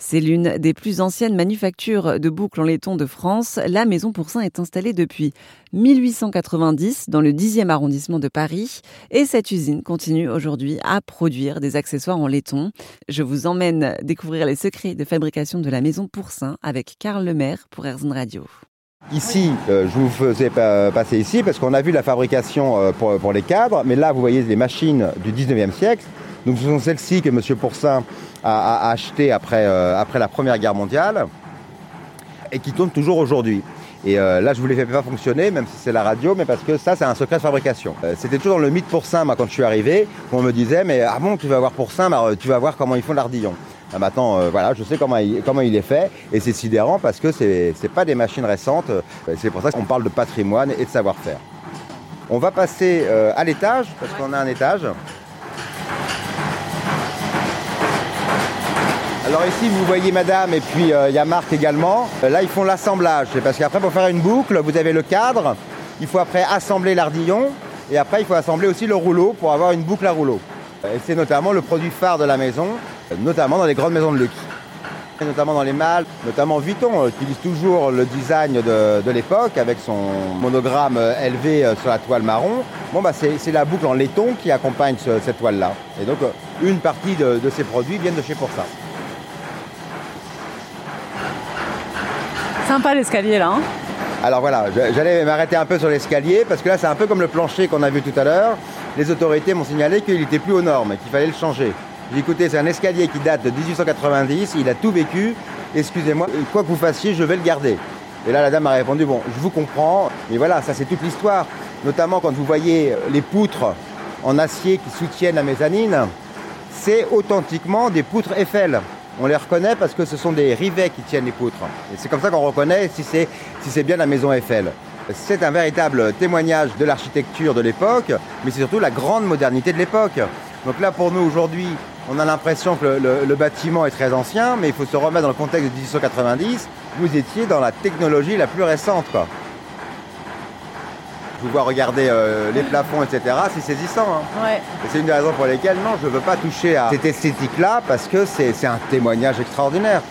C'est l'une des plus anciennes manufactures de boucles en laiton de France. La Maison Pourcin est installée depuis 1890 dans le 10e arrondissement de Paris et cette usine continue aujourd'hui à produire des accessoires en laiton. Je vous emmène découvrir les secrets de fabrication de la Maison Pourcin avec Karl Lemaire pour Airzone Radio. Ici, euh, je vous faisais passer ici parce qu'on a vu la fabrication euh, pour, pour les cadres, mais là vous voyez les machines du 19e siècle. Donc ce sont celles-ci que M. Pourcin a, acheté après, euh, après la Première Guerre mondiale et qui tournent toujours aujourd'hui. Et euh, là, je ne vous les fais pas fonctionner, même si c'est la radio, mais parce que ça, c'est un secret de fabrication. Euh, c'était toujours dans le mythe Pourcin, moi, quand je suis arrivé, on me disait, mais ah bon, tu vas voir Pourcin, bah, tu vas voir comment ils font l'ardillon. Ah, maintenant, voilà, je sais comment il, comment il est fait, et c'est sidérant parce que ce n'est pas des machines récentes, c'est pour ça qu'on parle de patrimoine et de savoir-faire. On va passer à l'étage, parce qu'on a un étage. Alors ici, vous voyez madame et puis euh, il y a Marc également. Euh, là, ils font l'assemblage. C'est parce qu'après, pour faire une boucle, vous avez le cadre. Il faut après assembler l'ardillon. Et après, il faut assembler aussi le rouleau pour avoir une boucle à rouleau. Euh, et c'est notamment le produit phare de la maison, notamment dans les grandes maisons de luxe. Et notamment dans les mâles, notamment Vuitton utilise toujours le design de, l'époque avec son monogramme élevé sur la toile marron. Bon, bah, c'est la boucle en laiton qui accompagne cette toile-là. Et donc, une partie de, ces produits viennent de chez Poursa. Sympa l'escalier là. Hein. alors voilà, j'allais m'arrêter un peu sur l'escalier parce que là c'est un peu comme le plancher qu'on a vu tout à l'heure. Les autorités m'ont signalé qu'il n'était plus aux normes qu'il fallait le changer. J'ai écouté, c'est un escalier qui date de 1890, il a tout vécu. Excusez-moi, quoi que vous fassiez, je vais le garder. Et là la dame m'a répondu, bon, je vous comprends, mais voilà, ça c'est toute l'histoire. Notamment quand vous voyez les poutres en acier qui soutiennent la mezzanine, c'est authentiquement des poutres Eiffel on les reconnaît parce que ce sont des rivets qui tiennent les poutres. Et c'est comme ça qu'on reconnaît si c'est bien la maison Eiffel. C'est un véritable témoignage de l'architecture de l'époque, mais c'est surtout la grande modernité de l'époque. Donc là, pour nous, aujourd'hui, on a l'impression que le, bâtiment est très ancien, mais il faut se remettre dans le contexte de 1890. Vous étiez dans la technologie la plus récente. Pouvoir regarder euh, les plafonds, etc., c'est saisissant. Hein. c'est une des raisons pour lesquelles, non, je ne veux pas toucher à cette esthétique-là, parce que c'est un témoignage extraordinaire.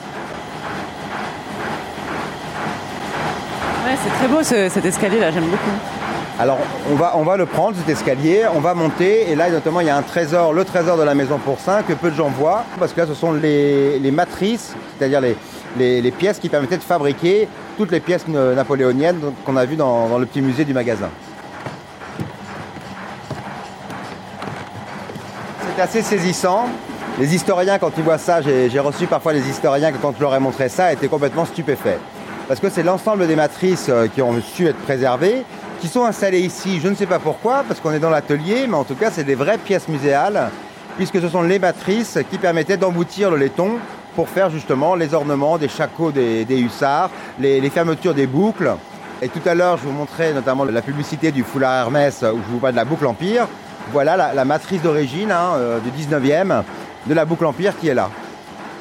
Ouais, c'est très beau cet escalier-là, j'aime beaucoup. Alors, on va, le prendre, cet escalier, on va monter, et là, notamment, il y a un trésor, le trésor de la maison Pourcin, que peu de gens voient, parce que là, ce sont les, matrices, c'est-à-dire les, les pièces qui permettaient de fabriquer toutes les pièces napoléoniennes qu'on a vues dans, le petit musée du magasin. C'est assez saisissant. Les historiens, quand ils voient ça, j'ai reçu parfois les historiens que quand je leur ai montré ça, étaient complètement stupéfaits. Parce que c'est l'ensemble des matrices euh, qui ont su être préservées, qui sont installées ici. Je ne sais pas pourquoi, parce qu'on est dans l'atelier, mais en tout cas, c'est des vraies pièces muséales, puisque ce sont les matrices qui permettaient d'emboutir le laiton pour faire justement les ornements des chacots des, hussards, les, fermetures des boucles. Et tout à l'heure, je vous montrais notamment la publicité du foulard Hermès où je vous parle de la boucle Empire. Voilà la, matrice d'origine hein, euh, du 19e de la boucle Empire qui est là.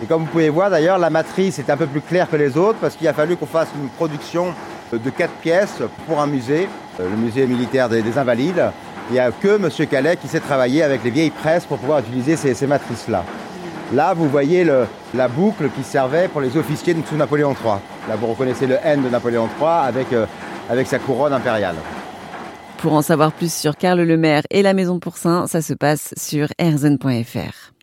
Et comme vous pouvez voir d'ailleurs, la matrice est un peu plus claire que les autres parce qu'il a fallu qu'on fasse une production de quatre pièces pour un musée, le musée militaire des, Invalides. Il n'y a que M. Calais qui sait travailler avec les vieilles presses pour pouvoir utiliser ces matrices-là. Là, vous voyez la boucle qui servait pour les officiers de sous Napoléon III. Là, vous reconnaissez le N de Napoléon III avec, euh, avec sa couronne impériale. Pour en savoir plus sur Karl Lemaire et la Maison Pourcin, ça se passe sur erzen.fr.